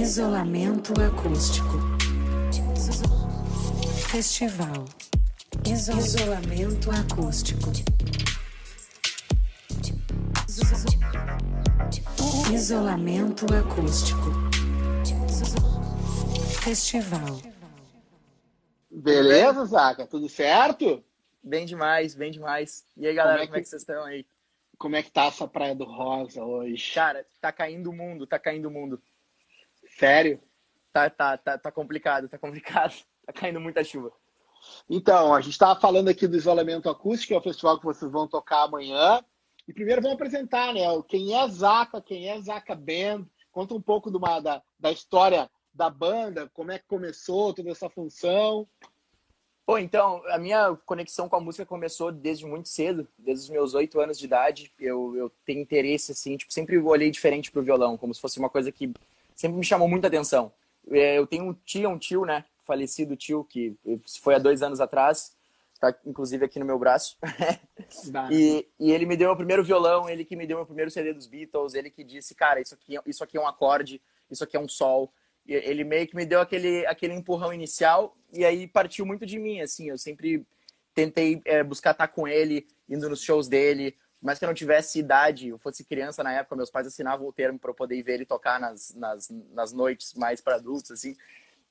Isolamento acústico. Festival. Isolamento acústico. Isolamento acústico. Festival. Beleza, Zaca? Tudo certo? Bem demais, bem demais. E aí, galera, como é que, como é que vocês estão aí? Como é que tá essa Praia do Rosa hoje? Cara, tá caindo o mundo, tá caindo o mundo. Sério? Tá, tá, tá, tá complicado, tá complicado. Tá caindo muita chuva. Então, a gente estava falando aqui do isolamento acústico, que é o festival que vocês vão tocar amanhã. E primeiro vamos apresentar, né? Quem é Zaca, quem é Zaca Band. Conta um pouco de uma, da, da história da banda, como é que começou toda essa função. Pô, então, a minha conexão com a música começou desde muito cedo, desde os meus oito anos de idade. Eu, eu tenho interesse, assim, tipo, sempre olhei diferente pro violão, como se fosse uma coisa que sempre me chamou muita atenção. É, eu tenho um tio, um tio, né? Falecido tio, que foi há dois anos atrás, tá inclusive aqui no meu braço. e, e ele me deu o primeiro violão, ele que me deu o primeiro CD dos Beatles, ele que disse, cara, isso aqui, isso aqui é um acorde, isso aqui é um sol. Ele meio que me deu aquele, aquele empurrão inicial e aí partiu muito de mim, assim, eu sempre tentei é, buscar estar com ele, indo nos shows dele, mas que eu não tivesse idade, eu fosse criança na época, meus pais assinavam o termo para eu poder ver ele tocar nas, nas, nas noites mais para adultos, assim.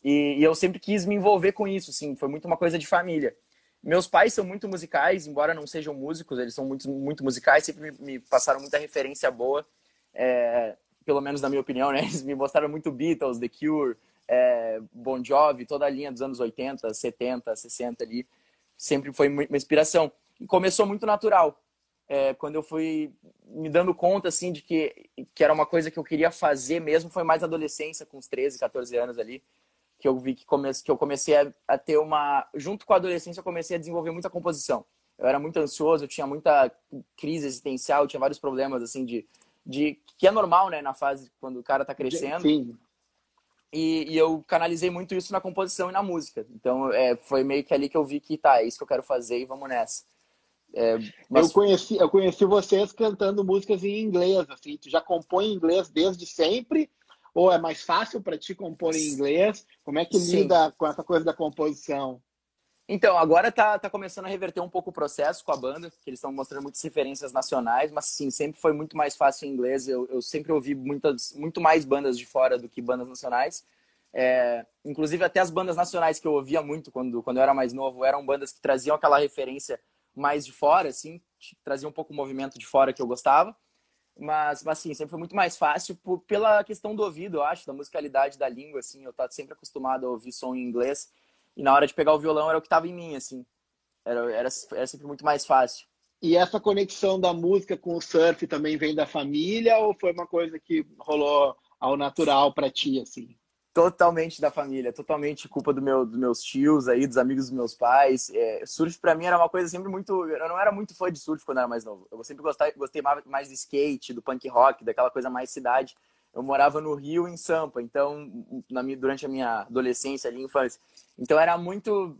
E, e, eu sempre quis me envolver com isso, assim, foi muito uma coisa de família. Meus pais são muito musicais, embora não sejam músicos, eles são muito, muito musicais, sempre me, me passaram muita referência boa, é, pelo menos na minha opinião, né? Eles me mostraram muito Beatles, The Cure, é, Bon Jovi, toda a linha dos anos 80, 70, 60 ali, sempre foi uma inspiração. E começou muito natural é, quando eu fui me dando conta assim de que, que era uma coisa que eu queria fazer mesmo, foi mais adolescência, com uns 13, 14 anos ali, que eu vi que, come, que eu comecei a, a, ter uma. Junto com a adolescência, eu comecei a desenvolver muita composição. Eu era muito ansioso, eu tinha muita crise existencial, eu tinha vários problemas, assim, de. De que é normal, né, na fase quando o cara tá crescendo. Sim. E, e, eu canalizei muito isso na composição e na música. Então, é, foi meio que ali que eu vi que tá, é isso que eu quero fazer e vamos nessa. É, mas... eu, conheci, eu conheci vocês cantando músicas em inglês, assim, tu já compõe em inglês desde sempre? Ou é mais fácil para ti compor em inglês? Como é que Sim. lida com essa coisa da composição? Então, agora tá, tá começando a reverter um pouco o processo com a banda, que eles estão mostrando muitas referências nacionais, mas sim, sempre foi muito mais fácil em inglês. Eu, eu sempre ouvi muitas, muito mais bandas de fora do que bandas nacionais. É, inclusive, até as bandas nacionais que eu ouvia muito quando, quando eu era mais novo eram bandas que traziam aquela referência mais de fora, assim, trazia um pouco o movimento de fora que eu gostava. Mas, mas sempre foi muito mais fácil por, pela questão do ouvido, eu acho, da musicalidade da língua, assim. Eu estava sempre acostumado a ouvir som em inglês. E na hora de pegar o violão era o que estava em mim, assim. Era, era, era sempre muito mais fácil. E essa conexão da música com o surf também vem da família ou foi uma coisa que rolou ao natural para ti, assim? Totalmente da família, totalmente culpa do meu, dos meus tios aí, dos amigos dos meus pais. É, surf para mim era uma coisa sempre muito. Eu não era muito fã de surf quando era mais novo. Eu sempre gostei, gostei mais do skate, do punk rock, daquela coisa mais cidade. Eu morava no Rio, em Sampa, então, na minha, durante a minha adolescência ali, infância. Então era muito.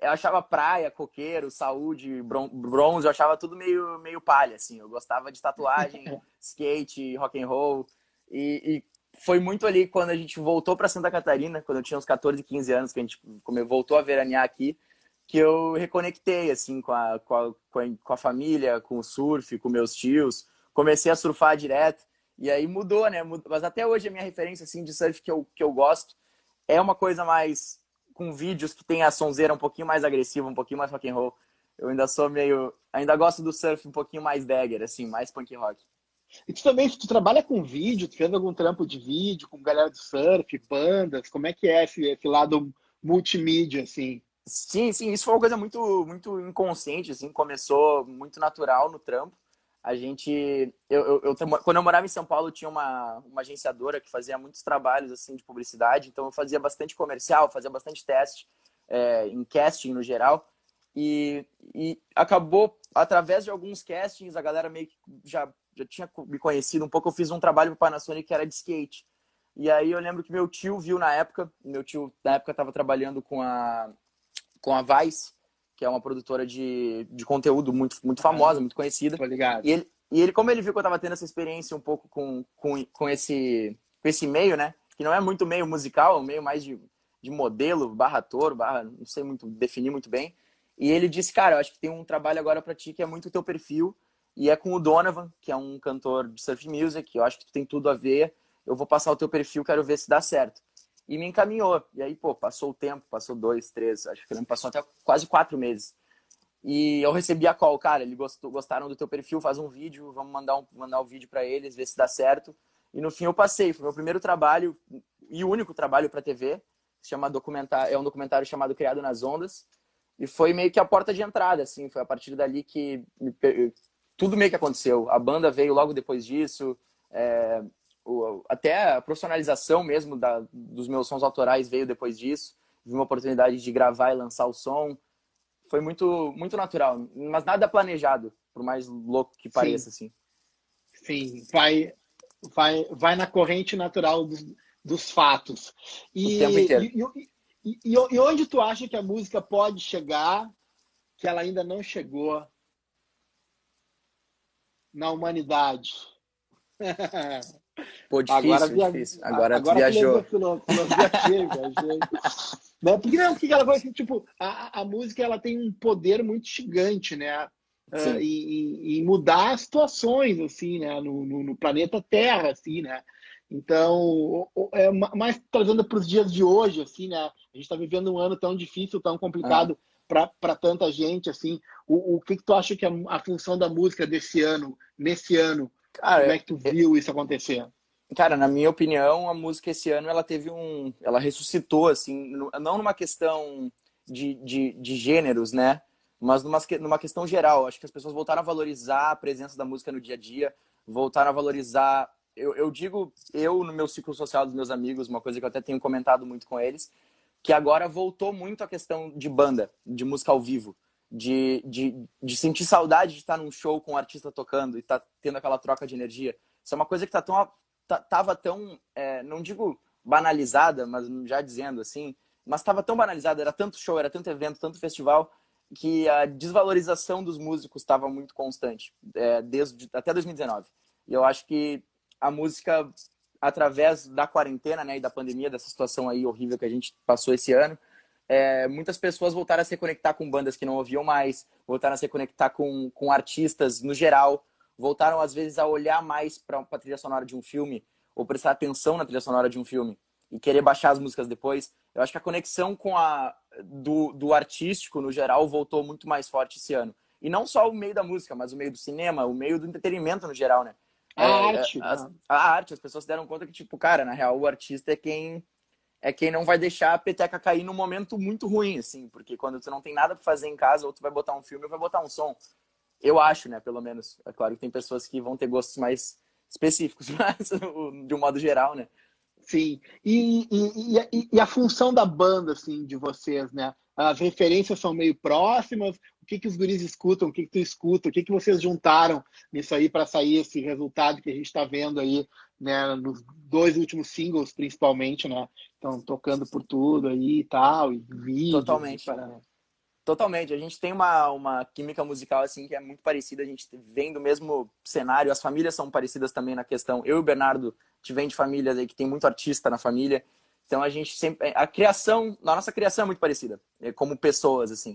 Eu achava praia, coqueiro, saúde, bronze, eu achava tudo meio, meio palha, assim. Eu gostava de tatuagem, skate, rock and roll. E, e foi muito ali quando a gente voltou para Santa Catarina, quando eu tinha uns 14, 15 anos, que a gente voltou a veranear aqui, que eu reconectei, assim, com a, com a, com a família, com o surf, com meus tios. Comecei a surfar direto. E aí mudou, né? Mas até hoje a minha referência, assim, de surf que eu, que eu gosto é uma coisa mais com vídeos que tem a sonzeira um pouquinho mais agressiva, um pouquinho mais rock and roll. Eu ainda sou meio... Ainda gosto do surf um pouquinho mais dagger, assim, mais punk rock. E tu também, se tu trabalha com vídeo, tu fez algum trampo de vídeo com galera do surf, bandas, como é que é esse, esse lado multimídia, assim? Sim, sim, isso foi uma coisa muito, muito inconsciente, assim, começou muito natural no trampo. A gente, eu, eu, eu, quando eu morava em São Paulo, tinha uma, uma agenciadora que fazia muitos trabalhos, assim, de publicidade, então eu fazia bastante comercial, fazia bastante teste é, em casting no geral, e, e acabou, através de alguns castings, a galera meio que já já tinha me conhecido um pouco, eu fiz um trabalho para Panasonic que era de skate. E aí eu lembro que meu tio viu na época, meu tio na época estava trabalhando com a com a Vice, que é uma produtora de, de conteúdo muito muito famosa, muito conhecida. Tô ligado. E ele, E ele, como ele viu que eu tava tendo essa experiência um pouco com, com, com, esse, com esse meio, né? Que não é muito meio musical, é um meio mais de, de modelo, barra ator, barra, não sei muito definir muito bem. E ele disse, cara, eu acho que tem um trabalho agora para ti que é muito o teu perfil, e é com o Donovan, que é um cantor de surf music, eu acho que tu tem tudo a ver, eu vou passar o teu perfil, quero ver se dá certo. E me encaminhou. E aí, pô, passou o tempo, passou dois, três, acho que passou até quase quatro meses. E eu recebi a call, cara, eles gostaram do teu perfil, faz um vídeo, vamos mandar um, mandar um vídeo para eles, ver se dá certo. E no fim eu passei, foi meu primeiro trabalho e único trabalho para TV, chama documentário, é um documentário chamado Criado nas Ondas. E foi meio que a porta de entrada, assim, foi a partir dali que me, tudo meio que aconteceu. A banda veio logo depois disso, é, o, até a profissionalização mesmo da, dos meus sons autorais veio depois disso. Vi uma oportunidade de gravar e lançar o som. Foi muito, muito natural, mas nada planejado, por mais louco que pareça, Sim. assim. Sim, vai, vai, vai na corrente natural dos, dos fatos. E, o tempo inteiro. E, e, e, e onde tu acha que a música pode chegar, que ela ainda não chegou na humanidade? Pô, difícil, agora, via... difícil. Agora, agora viajou. Viajei, viajei. né? Porque não, porque ela vai assim, tipo, a, a música ela tem um poder muito gigante, né? Uh, e, e, mudar situações assim, né? No, no, no, planeta Terra, assim, né? Então, é mais trazendo para os dias de hoje, assim, né? A gente está vivendo um ano tão difícil, tão complicado ah. para tanta gente, assim. O, o que, que tu acha que é a função da música desse ano, nesse ano? Cara, Como é que tu viu isso acontecer? Cara, na minha opinião, a música esse ano ela teve um. Ela ressuscitou, assim, não numa questão de, de, de gêneros, né? Mas numa, numa questão geral. Acho que as pessoas voltaram a valorizar a presença da música no dia a dia, voltaram a valorizar. Eu, eu digo, eu, no meu ciclo social dos meus amigos, uma coisa que eu até tenho comentado muito com eles, que agora voltou muito a questão de banda, de música ao vivo de, de, de sentir saudade de estar num show com o um artista tocando e estar tá tendo aquela troca de energia. Isso é uma coisa que tá tão, tá, tava tão, é, não digo banalizada, mas já dizendo assim, mas estava tão banalizada, era tanto show, era tanto evento, tanto festival, que a desvalorização dos músicos estava muito constante, é, desde até 2019. E eu acho que a música, através da quarentena né, e da pandemia, dessa situação aí horrível que a gente passou esse ano, é, muitas pessoas voltaram a se conectar com bandas que não ouviam mais, voltaram a se conectar com, com artistas no geral, voltaram às vezes a olhar mais para a trilha sonora de um filme, ou prestar atenção na trilha sonora de um filme e querer baixar as músicas depois. Eu acho que a conexão com a do, do artístico no geral voltou muito mais forte esse ano. E não só o meio da música, mas o meio do cinema, o meio do entretenimento no geral, né? A é, arte. A, né? a, arte, as pessoas se deram conta que, tipo, cara, na real, o artista é quem é quem não vai deixar a peteca cair num momento muito ruim, assim, porque quando tu não tem nada para fazer em casa, ou tu vai botar um filme ou vai botar um som. Eu acho, né, pelo menos. É claro que tem pessoas que vão ter gostos mais específicos, mas de um modo geral, né? Sim. E, e, e, e, a função da banda, assim, de vocês, né? As referências são meio próximas. O que, que os guris escutam? O que, que tu escuta? O que, que vocês juntaram nisso aí para sair esse resultado que a gente está vendo aí, né? Nos dois últimos singles, principalmente, né? Estão tocando por tudo aí e tal, e vídeos. Totalmente. Para... Totalmente. A gente tem uma, uma química musical assim que é muito parecida. A gente vem do mesmo cenário. As famílias são parecidas também na questão. Eu e o Bernardo te vem de famílias aí que tem muito artista na família. Então a gente sempre a criação, a nossa criação é muito parecida, é como pessoas assim.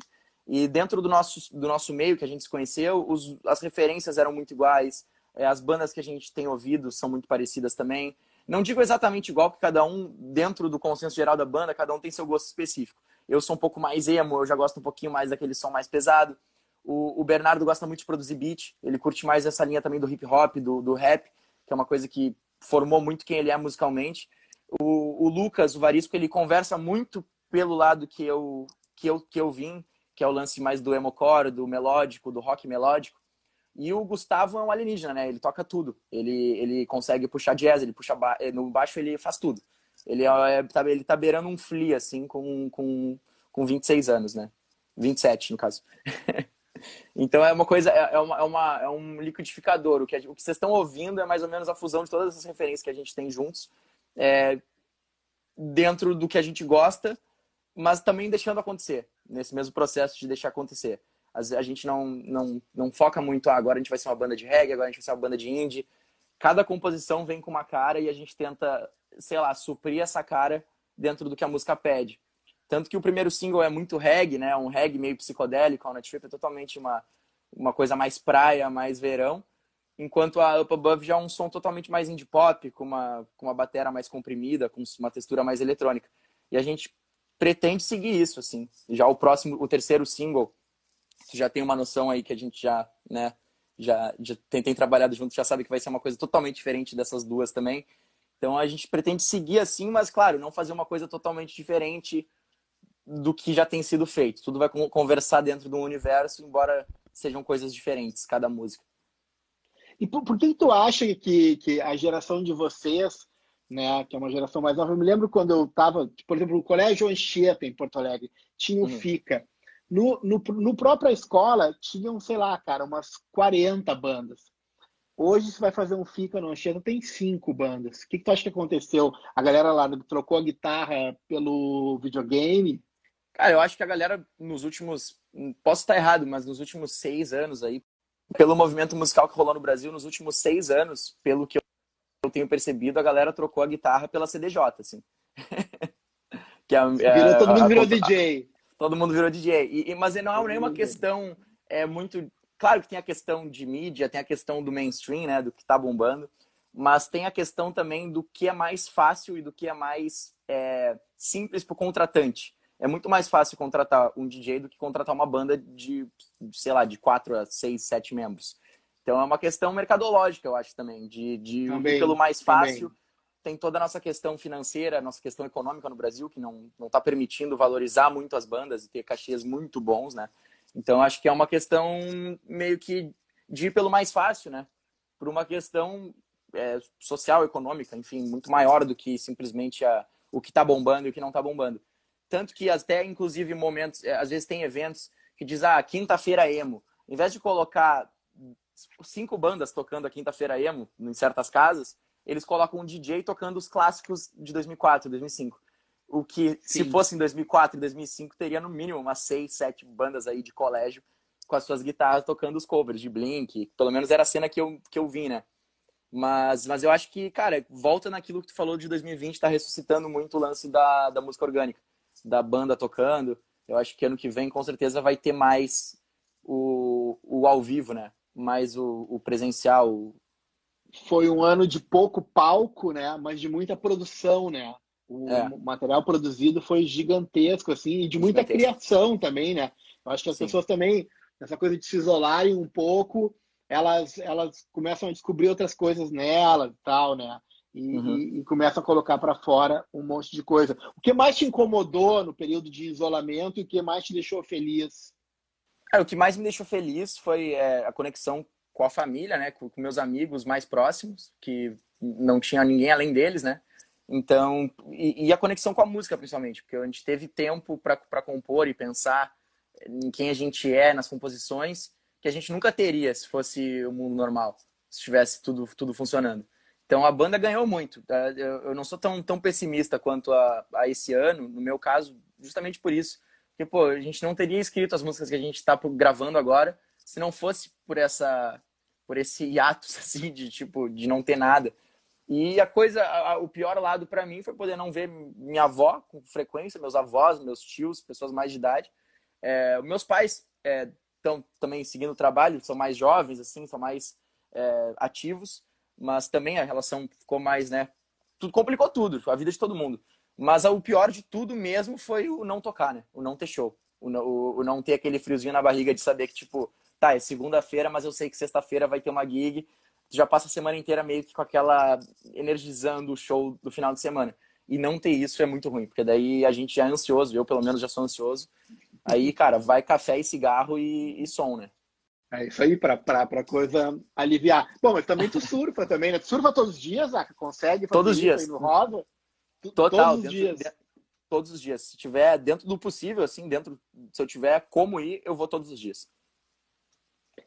E dentro do nosso do nosso meio que a gente se conheceu, os, as referências eram muito iguais, as bandas que a gente tem ouvido são muito parecidas também. Não digo exatamente igual, porque cada um, dentro do consenso geral da banda, cada um tem seu gosto específico. Eu sou um pouco mais emo, eu já gosto um pouquinho mais daquele som mais pesado. O, o Bernardo gosta muito de produzir beat, ele curte mais essa linha também do hip hop, do, do rap, que é uma coisa que formou muito quem ele é musicalmente. O, o Lucas, o Varisco, ele conversa muito pelo lado que eu, que eu, que eu vim, que é o lance mais do emocore, do melódico, do rock melódico. E o Gustavo é um alienígena, né? Ele toca tudo. Ele, ele consegue puxar jazz, ele puxa ba... no baixo, ele faz tudo. Ele, é, tá, ele tá beirando um flea, assim, com, com, com 26 anos, né? 27, no caso. então é uma coisa, é, é, uma, é, uma, é um liquidificador. O que, o que vocês estão ouvindo é mais ou menos a fusão de todas essas referências que a gente tem juntos, é, dentro do que a gente gosta, mas também deixando acontecer, nesse mesmo processo de deixar acontecer. A gente não, não, não foca muito, ah, agora a gente vai ser uma banda de reggae, agora a gente vai ser uma banda de indie. Cada composição vem com uma cara e a gente tenta, sei lá, suprir essa cara dentro do que a música pede. Tanto que o primeiro single é muito reggae, né? Um reggae meio psicodélico, a Trip é totalmente uma, uma coisa mais praia, mais verão. Enquanto a Up Above já é um som totalmente mais indie pop, com uma, com uma bateria mais comprimida, com uma textura mais eletrônica. E a gente pretende seguir isso, assim. Já o próximo, o terceiro single, já tem uma noção aí que a gente já, né, já, já tem, tem trabalhado junto, já sabe que vai ser uma coisa totalmente diferente dessas duas também. Então a gente pretende seguir assim, mas claro, não fazer uma coisa totalmente diferente do que já tem sido feito. Tudo vai conversar dentro do universo, embora sejam coisas diferentes, cada música. E por, por que tu acha que, que a geração de vocês, né, que é uma geração mais nova, eu me lembro quando eu estava, por exemplo, no Colégio Anchieta, em Porto Alegre, tinha o uhum. FICA. No, no, no própria escola, tinham, sei lá, cara, umas 40 bandas. Hoje, se vai fazer um FICA no Anchieta, tem cinco bandas. O que, que tu acha que aconteceu? A galera lá trocou a guitarra pelo videogame? Cara, eu acho que a galera nos últimos. Posso estar errado, mas nos últimos seis anos aí, pelo movimento musical que rolou no Brasil, nos últimos seis anos, pelo que eu tenho percebido, a galera trocou a guitarra pela CDJ, assim. que é, é, todo mundo virou a, DJ. Todo mundo virou DJ. E, e mas não é nenhuma questão é muito. Claro que tem a questão de mídia, tem a questão do mainstream, né? Do que tá bombando. Mas tem a questão também do que é mais fácil e do que é mais é, simples para o contratante é muito mais fácil contratar um DJ do que contratar uma banda de, sei lá, de quatro a seis, sete membros. Então é uma questão mercadológica, eu acho também, de, de também, pelo mais fácil. Também. Tem toda a nossa questão financeira, nossa questão econômica no Brasil, que não está permitindo valorizar muito as bandas e ter cachês muito bons, né? Então acho que é uma questão meio que de ir pelo mais fácil, né? Por uma questão é, social, econômica, enfim, muito maior do que simplesmente a, o que está bombando e o que não está bombando. Tanto que até, inclusive, momentos, é, às vezes tem eventos que diz, ah, quinta-feira emo. Em vez de colocar cinco bandas tocando a quinta-feira emo em certas casas, eles colocam um DJ tocando os clássicos de 2004, 2005. O que, Sim. se fosse em 2004 e 2005, teria no mínimo umas seis, sete bandas aí de colégio com as suas guitarras tocando os covers de Blink. Pelo menos era a cena que eu, que eu vi, né? Mas, mas eu acho que, cara, volta naquilo que tu falou de 2020, tá ressuscitando muito o lance da, da música orgânica da banda tocando. Eu acho que ano que vem, com certeza, vai ter mais o, o ao vivo, né? Mais o, o presencial. Foi um ano de pouco palco, né? Mas de muita produção, né? O é. material produzido foi gigantesco, assim, e de muita gigantesco. criação também, né? Eu acho que as Sim. pessoas também, essa coisa de se isolarem um pouco, elas, elas começam a descobrir outras coisas nelas e tal, né? e, uhum. e, e começa a colocar para fora um monte de coisa. O que mais te incomodou no período de isolamento e o que mais te deixou feliz? É, o que mais me deixou feliz foi é, a conexão com a família, né, com, com, meus amigos mais próximos, que não tinha ninguém além deles, né? Então, e, e a conexão com a música, principalmente, porque a gente teve tempo para compor e pensar em quem a gente é nas composições, que a gente nunca teria se fosse o mundo normal, se tivesse tudo, tudo funcionando. Então a banda ganhou muito. Tá? Eu não sou tão, tão pessimista quanto a, a esse ano, no meu caso, justamente por isso. Porque, pô, a gente não teria escrito as músicas que a gente está gravando agora se não fosse por essa por esse hiatus assim de tipo de não ter nada. E a coisa, a, o pior lado para mim foi poder não ver minha avó com frequência, meus avós, meus tios, pessoas mais de idade. É, meus pais estão é, também seguindo o trabalho, são mais jovens assim, são mais é, ativos mas também a relação ficou mais, né? Tudo complicou tudo, a vida de todo mundo. Mas o pior de tudo mesmo foi o não tocar, né? O não ter show. O, o, o não ter aquele friozinho na barriga de saber que, tipo, tá, é segunda-feira, mas eu sei que sexta-feira vai ter uma gig. Tu já passa a semana inteira meio que com aquela. energizando o show do final de semana. E não ter isso é muito ruim, porque daí a gente já é ansioso, eu pelo menos já sou ansioso. Aí, cara, vai café e cigarro e, e som, né? É isso aí, para a coisa aliviar. Bom, mas também tu surfa também, né? Tu surfa todos os dias, Zaca? Consegue fazer todos os dias. no rosa? Total, todos os dias. De, todos os dias. Se tiver dentro do possível, assim, dentro, se eu tiver como ir, eu vou todos os dias.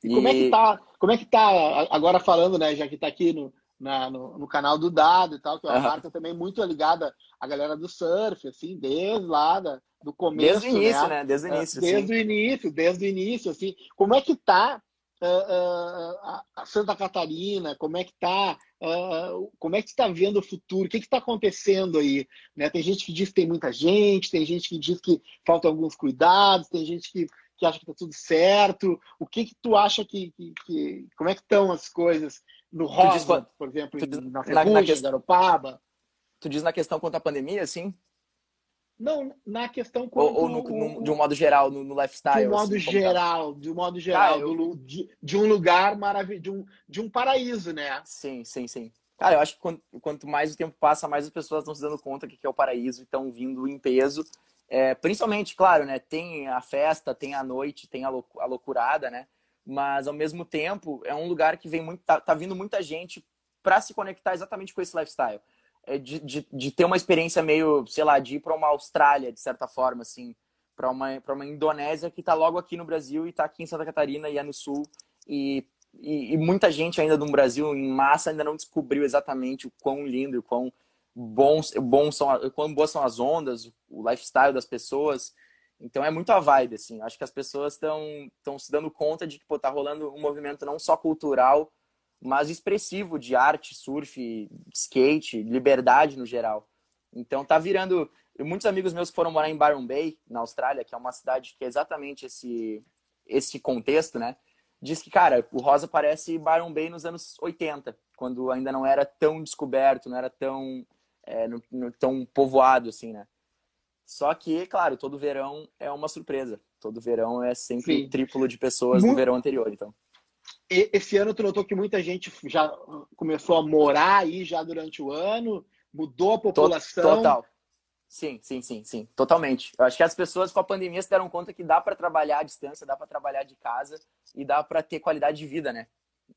E, e... como é que tá? Como é que tá agora falando, né? Já que tá aqui no, na, no, no, canal do Dado e tal, que é uma uhum. marca também muito ligada à galera do surf, assim, desde lá da, do começo, Desde o início, né? né? Desde o É, início, Desde sim. o início, desde o início, assim. Como é que tá ah, ah, a Santa Catarina? Como é que tá? ah, como é que está vendo o futuro? O que está acontecendo aí? Né? Tem gente que diz que tem muita gente, tem gente que diz que faltam alguns cuidados, tem gente que, que acha que está tudo certo. O que que tu acha que, que, que- como é que estão as coisas no Rosa, por exemplo, diz na na- na questão- Garopaba? Tu diz na questão quanto à pandemia, assim? Não, na questão Ou, quanto ou no, o- no- de um modo geral, no, no lifestyle? de um modo assim, tá? geral, de um modo geral, eu- do lu- de, de um lugar maravilhoso, de um, de um paraíso, né? Sim, sim, sim. Cara, eu acho que quanto, mais o tempo passa, mais as pessoas estão se dando conta que que é o paraíso e estão vindo em peso. É, principalmente, claro, né? Tem a festa, tem a noite, tem a, loucu- a loucurada, né? Mas ao mesmo tempo é um lugar que vem muito, tá, tá vindo muita gente para se conectar exatamente com esse lifestyle. É de, de, de ter uma experiência meio, sei lá, de ir para uma Austrália, de certa forma, assim, para uma, uma Indonésia que tá logo aqui no Brasil e tá aqui em Santa Catarina e é no sul. E e, e muita gente ainda no Brasil, em massa, ainda não descobriu exatamente o quão lindo e o quão bons, bons são, quão boas são as ondas, o lifestyle das pessoas. Então é muito a vibe, assim. Acho que as pessoas estão se dando conta de que pô, tá rolando um movimento não só cultural, mas expressivo de arte, surf, skate, liberdade no geral. Então tá virando. Muitos amigos meus que foram morar em Byron Bay, na Austrália, que é uma cidade que é exatamente esse, esse contexto, né? Diz que, cara, o Rosa parece Byron Bay nos anos 80, quando ainda não era tão descoberto, não era tão, é, não- não- tão povoado, assim, né? Só que, claro, todo verão é uma surpresa. Todo verão é sempre Sim. o triplo de pessoas Mu- do verão anterior, então. E- Esse ano tu notou que muita gente já começou a morar aí já durante o ano, mudou a população. Total. Sim, sim, sim, sim, totalmente. Eu acho que as pessoas com a pandemia se deram conta que dá para trabalhar à distância, dá para trabalhar de casa e dá para ter qualidade de vida, né?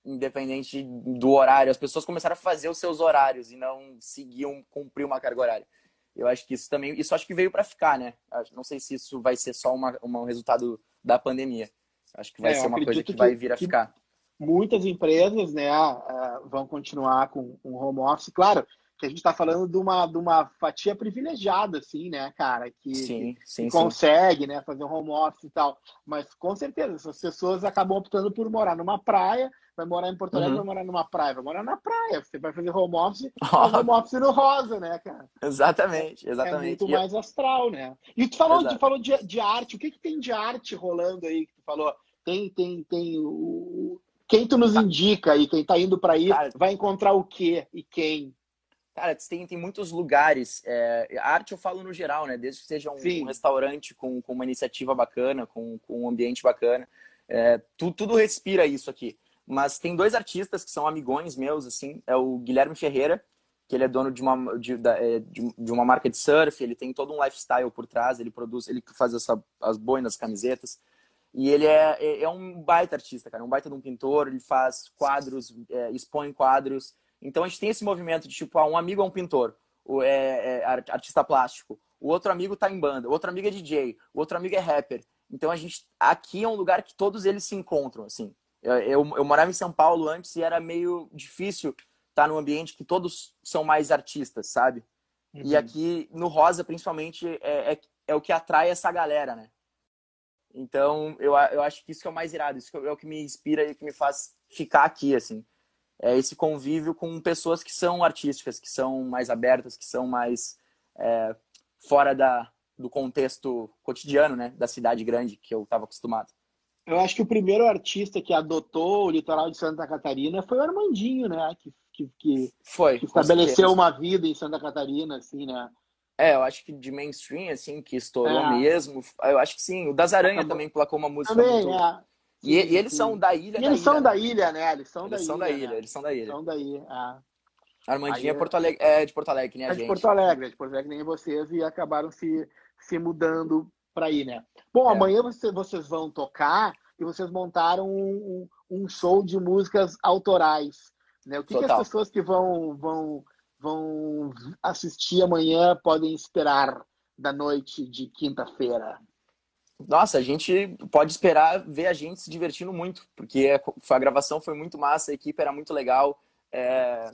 Independente do horário. As pessoas começaram a fazer os seus horários e não seguiam cumprir uma carga horária. Eu acho que isso também, isso acho que veio para ficar, né? Não sei se isso vai ser só uma, uma- um resultado da pandemia. Acho que vai É, ser uma coisa acredito que vai que- vir a que- ficar. Muitas empresas né, ah, vão continuar com com home office. Claro que a gente está falando de uma, de uma fatia privilegiada, assim, né, cara? Que, Sim, que sim, sim. consegue né, fazer um home office e tal. Mas com certeza, essas pessoas acabam optando por morar numa praia, vai morar em Porto Alegre, Uhum. vai morar numa praia, vai morar na praia. Você vai fazer home office, faz home office no rosa, né, cara? Exatamente, É exatamente. muito E eu- mais astral, né? E tu falou, Exato. tu falou de, de arte. O que, que tem de arte rolando aí que tu falou? Tem, tem, tem o. Quem tu nos indica aí? Quem tá indo para aí Cara- vai encontrar o quê e quem? Cara, tem, tem muitos lugares. É, a arte eu falo no geral, né? Desde que seja um, um restaurante com, com uma iniciativa bacana, com, com um ambiente bacana. É, tu- tudo respira isso aqui. Mas tem dois artistas que são amigões meus, assim. É o Guilherme Ferreira, que ele é dono de uma, de, é, de- de uma marca de surf, ele tem todo um lifestyle por trás, ele produz, ele faz essa, as boinas, camisetas. E ele é, é, é um baita artista, cara, um baita de um pintor, ele faz quadros, é, expõe quadros. Então a gente tem esse movimento de tipo, ah, um amigo é um pintor, o, é, é ar- artista plástico, o outro amigo tá em banda, o outro amigo é DJ, o outro amigo é rapper. Então a gente, aqui é um lugar que todos eles se encontram, assim. Eu, eu, eu morava em São Paulo antes e era meio difícil estar num ambiente que todos são mais artistas, sabe? E Uhum. aqui no Rosa, principalmente, é, é, é o que atrai essa galera, né? Então, eu, eu acho que isso que é o mais irado, isso é o que me inspira e que me faz ficar aqui, assim. É esse convívio com pessoas que são artísticas, que são mais abertas, que são mais é, fora da, do contexto cotidiano, né? Da cidade grande que eu estava acostumado. Eu acho que o primeiro artista que adotou o litoral de Santa Catarina foi o Armandinho, né? Que, que, que- Foi. que estabeleceu uma vida em Santa Catarina, assim, né? É, eu acho que de mainstream, assim, que estourou É. mesmo. Eu acho que sim. O Das Aranha Acabou. também placou uma música Também, muito. é. E, e eles são da ilha. E da eles ilha, são né? da ilha, né? Eles são Eles da são ilha. da ilha, né? eles são da ilha. São daí. Ah. Armandinho Aí é, eu- Porto Alegre, é de Porto Alegre, que nem a É de gente. Porto Alegre, é de Porto Alegre, nem vocês, e acabaram se, se mudando para aí, né? Bom, É. amanhã você- vocês vão tocar e vocês montaram um, um- show de músicas autorais. Né? O que, que as pessoas que vão, vão, vão assistir amanhã podem esperar da noite de quinta-feira? Nossa, a gente pode esperar ver a gente se divertindo muito, porque a a gravação foi muito massa, a equipe era muito legal. é,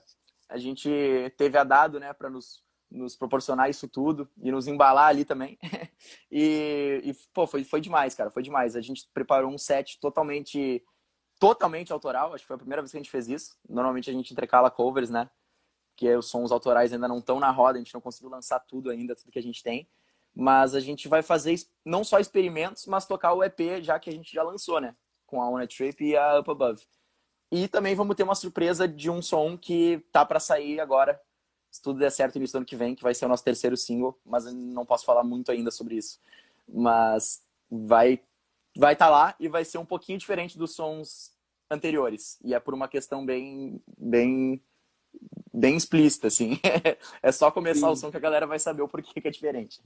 a gente teve a dado, né, para nos, nos proporcionar isso tudo e nos embalar ali também. e, e, pô, foi, foi demais, cara, foi demais. A gente preparou um set totalmente, totalmente autoral. Acho que foi a primeira vez que a gente fez isso. Normalmente a gente intercala covers, né? Que os sons autorais ainda não estão na roda, a gente não conseguiu lançar tudo ainda, tudo que a gente tem. Mas a gente vai fazer não só experimentos, mas tocar o EP já que a gente já lançou, né? Com a On a Trip e a Up Above. E também vamos ter uma surpresa de um som que tá para sair agora, se tudo der certo do ano que vem, que vai ser o nosso terceiro single, mas não posso falar muito ainda sobre isso. Mas vai vai estar tá lá e vai ser um pouquinho diferente dos sons anteriores. E é por uma questão bem bem bem explícita, assim. é só começar Sim. o som que a galera vai saber o porquê que é diferente.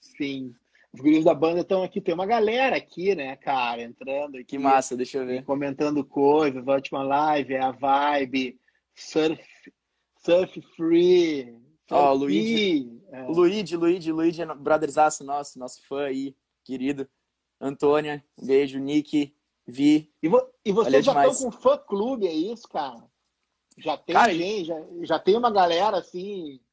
Sim. Os guris da banda estão aqui, tem uma galera aqui, né, cara, entrando aqui. Que massa, deixa eu ver. Comentando coisas, ótima live, é a vibe, surf, surf free. Ó, oh, Luigi, é. Luigi, Luigi, Luigi, brotherzaço nosso, nosso fã aí, querido. Antônia, beijo, Nick, Vi. E, vo e vocês já estão com fã clube, é isso, cara? Já tem cara, gente, já, já tem uma galera assim é,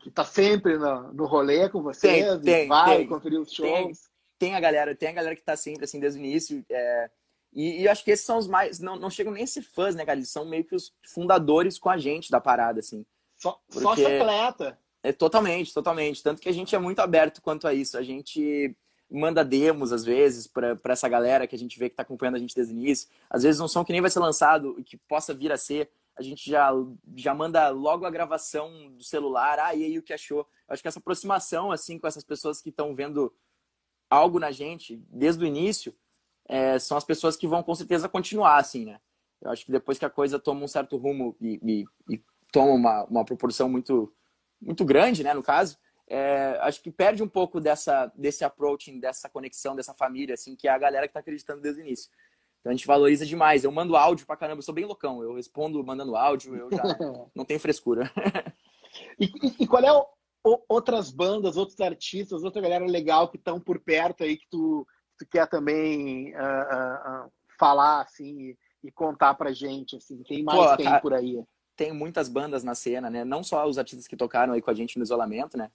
que tá sempre no, no rolê com vocês, tem, tem, vai tem, conferir os shows. Tem, a galera, tem a galera que tá sempre assim desde o início. É, e, e acho que esses são os mais. Não, não chegam nem a ser fãs, né, cara? Eles são meio que os fundadores com a gente da parada, assim. Só, só atleta. É totalmente, totalmente. Tanto que a gente é muito aberto quanto a isso. A gente manda demos, às vezes, para essa galera que a gente vê que está acompanhando a gente desde o início. Às vezes um som que nem vai ser lançado e que possa vir a ser, a gente já, já manda logo a gravação do celular, ah, e aí o que achou? acho que essa aproximação, assim, com essas pessoas que estão vendo algo na gente desde o início, é, são as pessoas que vão com certeza continuar, assim, né? Eu acho que depois que a coisa toma um certo rumo e, e, e toma uma, uma proporção muito, muito grande, né, no caso, é, acho que perde um pouco dessa, desse approaching, dessa conexão, dessa família, assim, que é a galera que está acreditando desde o início. Então a gente valoriza demais. Eu mando áudio pra caramba, eu sou bem loucão. Eu respondo mandando áudio, eu já não tenho frescura. e, e, qual é o, o, outras bandas, outros artistas, outra galera legal que estão por perto aí que tu, tu quer também uh, uh, uh, falar assim e, e, contar pra gente assim? Quem mais Pô, tem por aí? Tem muitas bandas na cena, né? Não só os artistas que tocaram aí com a gente no isolamento, né?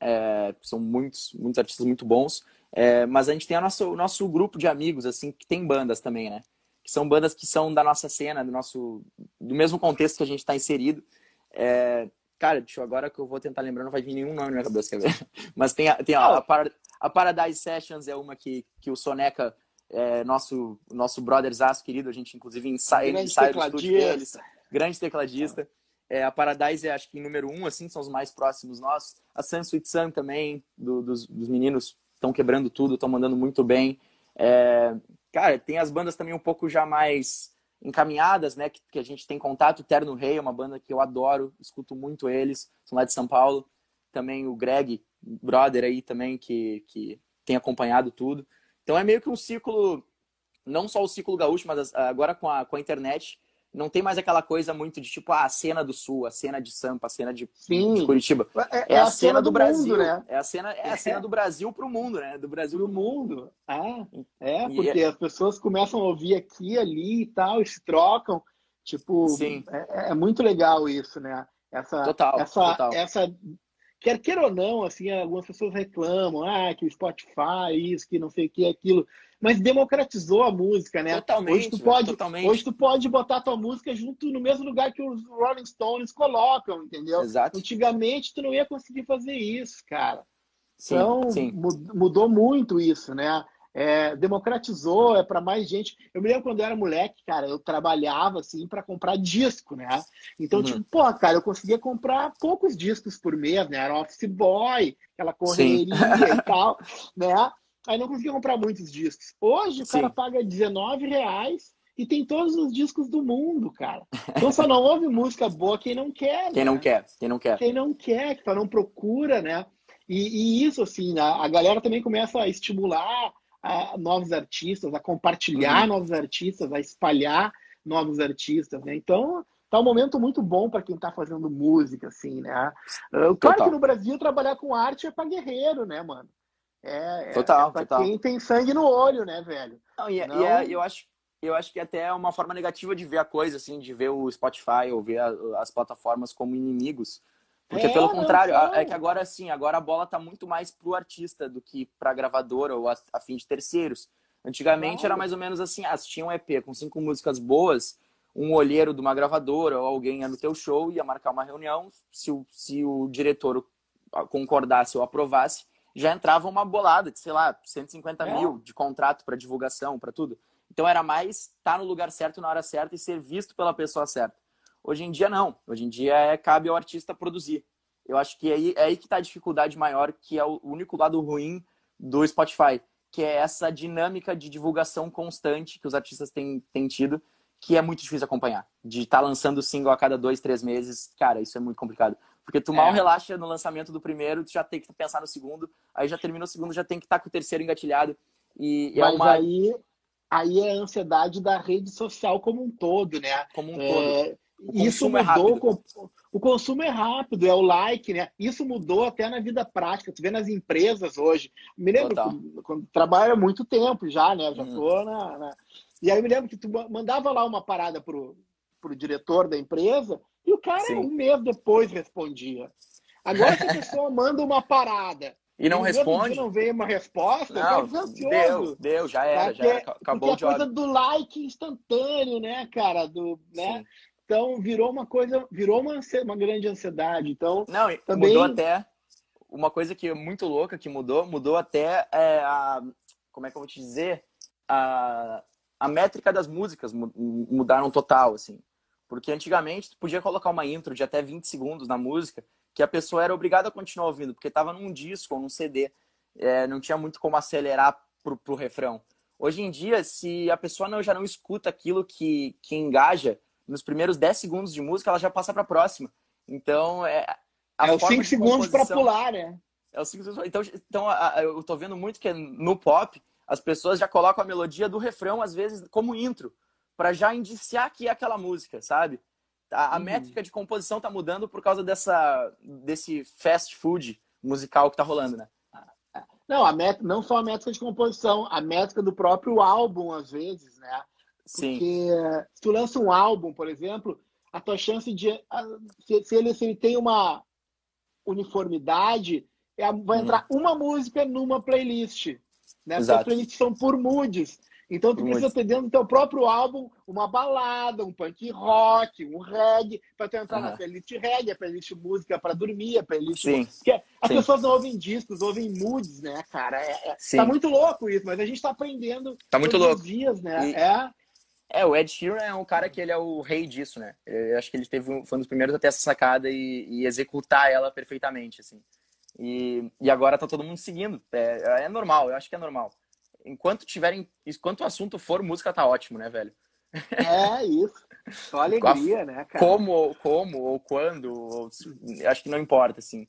É, são muitos, muitos artistas muito bons. É, mas a gente tem o nosso, o nosso grupo de amigos, assim, que tem bandas também, né? Que são bandas que são da nossa cena, do nosso do mesmo contexto que a gente está inserido. É, cara, deixa eu, agora que eu vou tentar lembrar, não vai vir nenhum nome na minha cabeça, quer ver? Mas tem, a, tem a, a, Paradise Sessions, é uma que, que o Soneca, é, nosso, nosso brotherzaço querido, a gente inclusive ensaia, ensaia no estúdio deles. Grande tecladista. É, a Paradise é, acho que, número um, assim, são os mais próximos nossos. A Sun Sweet Sun também, do, dos, dos meninos estão quebrando tudo, estão mandando muito bem. É, cara, tem as bandas também um pouco já mais encaminhadas, né? Que, que, a gente tem contato. Terno Rei é uma banda que eu adoro, escuto muito eles, são lá de São Paulo. Também o Greg, brother aí também, que, que tem acompanhado tudo. Então é meio que um ciclo, não só o ciclo gaúcho, mas agora com a, com a internet, não tem mais aquela coisa muito de tipo ah, a cena do Sul, a cena de Sampa, a cena de, de Curitiba. É, é, é a, a, cena, cena do, do, Brasil, mundo, né? É a cena, é a cena do Brasil pro mundo, né? Do Brasil pro mundo. Ah, é, porque as pessoas começam a ouvir aqui, ali e tal, e se trocam. Tipo, Sim. É, é muito legal isso, né? Essa, total, essa, total. essa quer queira ou não, assim, algumas pessoas reclamam, ah, que o Spotify, isso, que não sei o que, aquilo mas democratizou a música, né? Totalmente. Hoje tu pode, totalmente. Hoje tu pode botar tua música junto no mesmo lugar que os Rolling Stones colocam, entendeu? Exato. Antigamente tu não ia conseguir fazer isso, cara. Sim, então sim. mudou muito isso, né? É, democratizou, é para mais gente. Eu me lembro quando eu era moleque, cara, eu trabalhava assim para comprar disco, né? Então, uhum. tipo, pô, cara, eu conseguia comprar poucos discos por mês, né? Era office boy, aquela correria e tal, né? Aí não conseguia comprar muitos discos. Hoje o Sim. cara paga 19 reais e tem todos os discos do mundo, cara. Então só não ouve música boa quem não quer. Quem né? não quer, quem não quer. Quem não quer, que só não procura, né? E, e isso, assim, a, a, galera também começa a estimular a, novos artistas, a compartilhar uhum. novos artistas, a espalhar novos artistas, né? Então, tá um momento muito bom para quem está fazendo música, assim, né? Uh, claro que no Brasil trabalhar com arte é para guerreiro, né, mano? É, total, é pra total. quem tem sangue no olho, né, velho? Não, e, é, Não... e é, eu acho eu acho que até é uma forma negativa de ver a coisa, assim, de ver o Spotify ou ver a, as plataformas como inimigos, Porque É, pelo contrário, é que agora sim, agora a bola tá muito mais pro artista do que pra gravadora ou a, a fim de terceiros. Antigamente Claro. era mais ou menos assim, ah, tinha um EP com cinco músicas boas, um olheiro de uma gravadora ou alguém ia no teu show, ia marcar uma reunião, se o, se o diretor concordasse ou aprovasse, já entrava uma bolada de, sei lá, 150 É. mil de contrato para divulgação, para tudo. Então era mais estar no lugar certo na hora certa e ser visto pela pessoa certa. Hoje em dia não. Hoje em dia é, cabe ao artista produzir. Eu acho que é aí, é aí que está a dificuldade maior, que é o único lado ruim do Spotify, que é essa dinâmica de divulgação constante que os artistas têm, têm tido, que é muito difícil acompanhar. De estar lançando single a cada dois, três meses, cara, isso é muito complicado. Porque tu mal É. relaxa no lançamento do primeiro, tu já tem que pensar no segundo, aí já terminou o segundo, já tem que estar com o terceiro engatilhado. E é Mas uma. aí, aí é a ansiedade da rede social como um todo, né? Como um É, todo. O isso é mudou. rápido. com- o consumo é rápido, é o like, né? Isso mudou até na vida prática. Tu vê nas empresas hoje. Me lembro Total. quando, há muito tempo já, né? Já Uhum. na, na- E aí eu me lembro que tu ma- mandava lá uma parada pro, pro diretor da empresa e o cara Sim. um mês depois respondia. Agora se a pessoa manda uma parada E não dia responde? não veio uma resposta, Não, deu, deu, já era, já Porque- era. Acabou o porque a job. coisa do like instantâneo, né, cara? Do, né? Sim. Então virou uma coisa, virou uma, uma grande ansiedade. Então, Não, e Também- mudou até uma coisa que é muito louca que mudou, mudou até é, a como é que eu vou te dizer a, a métrica das músicas mu- mudaram total assim, porque antigamente tu podia colocar uma intro de até 20 segundos na música que a pessoa era obrigada a continuar ouvindo porque estava num disco ou num CD, é, não tinha muito como acelerar pro, pro refrão. Hoje em dia, se a pessoa não, já não escuta aquilo que, que engaja nos primeiros 10 segundos de música, ela já passa para a próxima. Então, é, é os forma 5 de segundos para pular, né? é os cinco segundos. Então, então a- a- eu tô vendo muito que no pop as pessoas já colocam a melodia do refrão, às vezes, como intro, para já indiciar que é aquela música, sabe? A, a Uhum. métrica de composição tá mudando por causa dessa, desse fast food musical que tá rolando, né? Não, a met... não só a métrica de composição, a métrica do próprio álbum, às vezes, né? Sim, Porque se tu lança um álbum, por exemplo, a tua chance de. Se, ele, se ele tem uma uniformidade, é vai Uhum. entrar uma música numa playlist. Né? Exato. as playlists são por moods. Então tu precisa ter dentro do teu próprio álbum uma balada, um punk rock, um reggae, para tu entrar na Aham. playlist reggae, a playlist música para dormir, a playlist. sim, Porque as Sim. pessoas não ouvem discos, ouvem moods, né, cara? É, é- tá muito louco isso, mas a gente tá aprendendo Tá muito todos louco. os dias, né? E- É. É, o Ed Sheeran é um cara que ele é o rei disso, né? Eu acho que ele teve um, foi um dos primeiros a ter essa sacada e, e executar ela perfeitamente, assim. E, e agora tá todo mundo seguindo. É, é normal, eu acho que é normal. Enquanto tiverem, enquanto o assunto for música, tá ótimo, né, velho? É isso. Só alegria, né, cara? Como, como ou quando, ou acho que não importa, assim.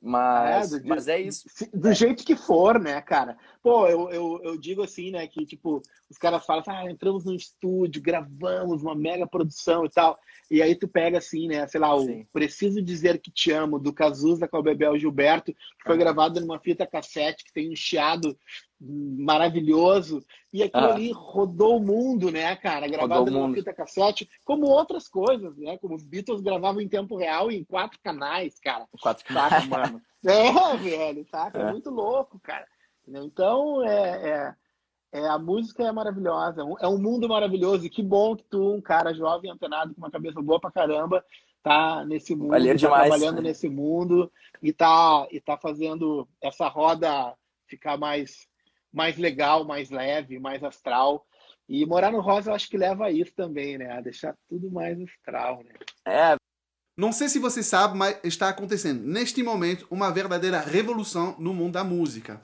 Mas É, do- mas é isso. Do jeito que for, né, cara? Pô, eu, eu, eu digo assim, né, que tipo, os caras falam assim, ah, entramos no estúdio, gravamos uma mega produção e tal. E aí tu pega assim, né, sei lá, o Sim. Preciso Dizer Que Te Amo, do Cazuza com o Bebel Gilberto, que foi Aham. gravado numa fita cassete, que tem um chiado maravilhoso. E aquilo Aham. ali rodou o mundo, né, cara? Gravado numa fita cassete, como outras coisas, né? Como os Beatles gravavam em tempo real em quatro canais, cara. Quatro Saca, mano? É, velho, saca? É, muito louco, cara. Então, é, é, é, a música é maravilhosa. é um- É um mundo maravilhoso. E que bom que tu, um cara jovem, antenado, com uma cabeça boa pra caramba, tá nesse mundo, Valeu tá demais. trabalhando nesse mundo e tá, e tá fazendo essa roda ficar mais, mais legal, mais leve, mais astral. E morar no Rosa, eu acho que leva a isso também, né? A deixar tudo mais astral, né? É, Não sei se você sabe, mas está acontecendo neste momento uma verdadeira revolução no mundo da música.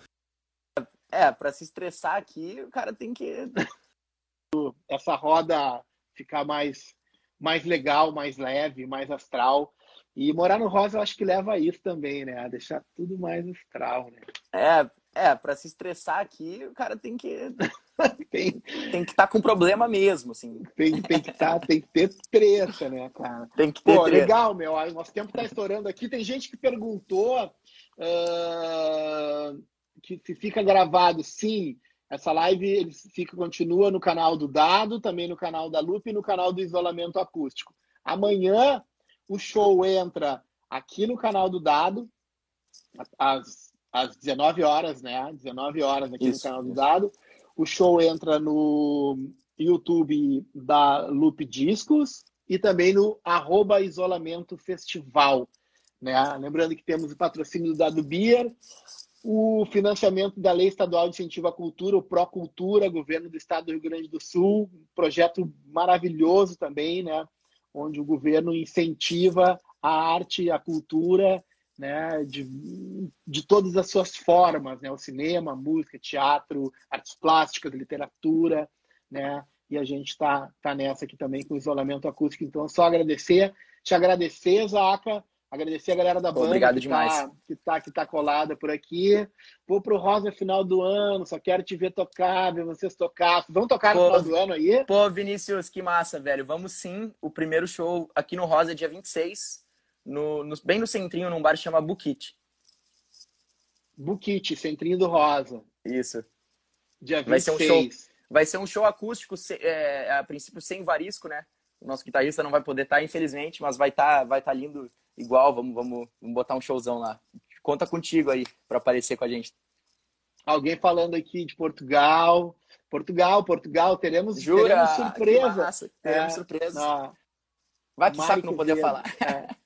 é, pra se estressar aqui, o cara tem que. essa roda ficar mais, mais legal, mais leve, mais astral. E morar no Rosa, eu acho que leva a isso também, né? A deixar tudo mais astral, né? É, é, pra se estressar aqui, o cara tem que. Tem, Tem que estar com problema mesmo, assim. tem, tem, que tá, tem que ter treta, né, cara? Tem que ter Pô, treta. legal, meu. Aí, Nosso tempo tá estourando aqui. Tem gente que perguntou ah, que se fica gravado, sim. Essa live ele fica, continua no canal do Dado, também no canal da Lupe e no canal do Isolamento Acústico. Amanhã o show entra aqui no canal do Dado, às, às 19 horas, né? 19 horas aqui Isso, no canal do. Dado. O show entra no YouTube da Loop Discos e também no arroba Isolamento Festival. Né? Lembrando que temos o patrocínio do Dado Beer, o financiamento da Lei Estadual de Incentivo à Cultura, o Procultura, governo do Estado do Rio Grande do Sul, um projeto maravilhoso também, né? onde o governo incentiva a arte e a cultura né? de, de todas as suas formas, né? o cinema, a música, teatro, artes plásticas, literatura, né? e a gente está tá nessa aqui também com o isolamento acústico. Então, só agradecer, te agradecer, Zaca, agradecer a galera da banda Obrigado que demais. Tá, que, tá, que tá colada por aqui. Vou pro Rosa final do ano, só quero te ver tocar, ver vocês tocar. Vão tocar no Pô. final do ano aí? Pô, Vinícius, que massa, velho. Vamos sim. O primeiro show aqui no Rosa, dia 26, no, no, bem no centrinho, num bar que chama Bukit. Bukit, Centrinho do Rosa, Isso. dia 26. Vai ser um show. Vai ser um show acústico, é, a princípio sem varisco, né? O nosso guitarrista não vai poder estar, infelizmente, mas vai estar vai tá lindo igual. Vamos, vamos, vamos botar um showzão lá. Conta contigo aí para aparecer com a gente. Alguém falando aqui de Portugal. Portugal, Portugal, teremos, Jura? teremos Que surpresa. Teremos É, surpresa. Vai que saco Mário não poder falar. É.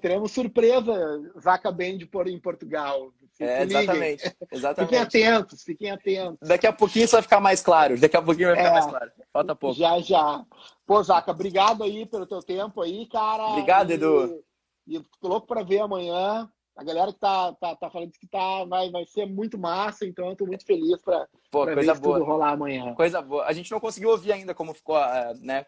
Teremos, surpresa, Zaca Band por em Portugal. Se, É, se liguem. exatamente. Fiquem Exatamente. atentos, fiquem atentos. Daqui a pouquinho isso vai ficar mais claro. Daqui a pouquinho vai ficar É. mais claro. Falta pouco. Já, já. Pô, Zaca, obrigado aí pelo teu tempo aí, cara. Obrigado, E- Edu. E tô louco pra ver amanhã. A galera que tá, tá, tá falando que tá, vai, vai ser muito massa, então eu tô muito feliz pra ver isso boa. tudo rolar amanhã. Coisa boa. A gente não conseguiu ouvir ainda como ficou, ah, né?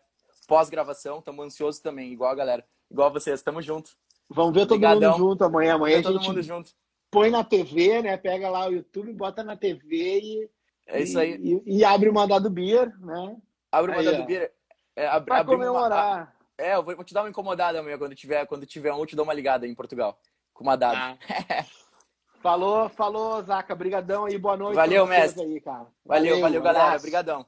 Pós-gravação. Estamos ansiosos também, igual a galera. Igual vocês. Tamo junto. Vamos ver todo Obrigadão. mundo junto amanhã. Amanhã a todo gente mundo junto. põe na TV, né? Pega lá o YouTube, bota na TV e, É isso aí. e, e abre o mandado beer, né? Abre uma Aí, da ó. do Bira. É, ab- Pra abrimos uma- comemorar. É, eu vou, vou te dar uma incomodada amanhã quando tiver, quando tiver um, eu te dou uma ligada aí em Portugal. Com uma dada. Tá. Falou, falou, Zaca. Brigadão aí, boa noite. Valeu, mestre. Aí, cara. Valeu, valeu, um galera. abraço. Obrigadão.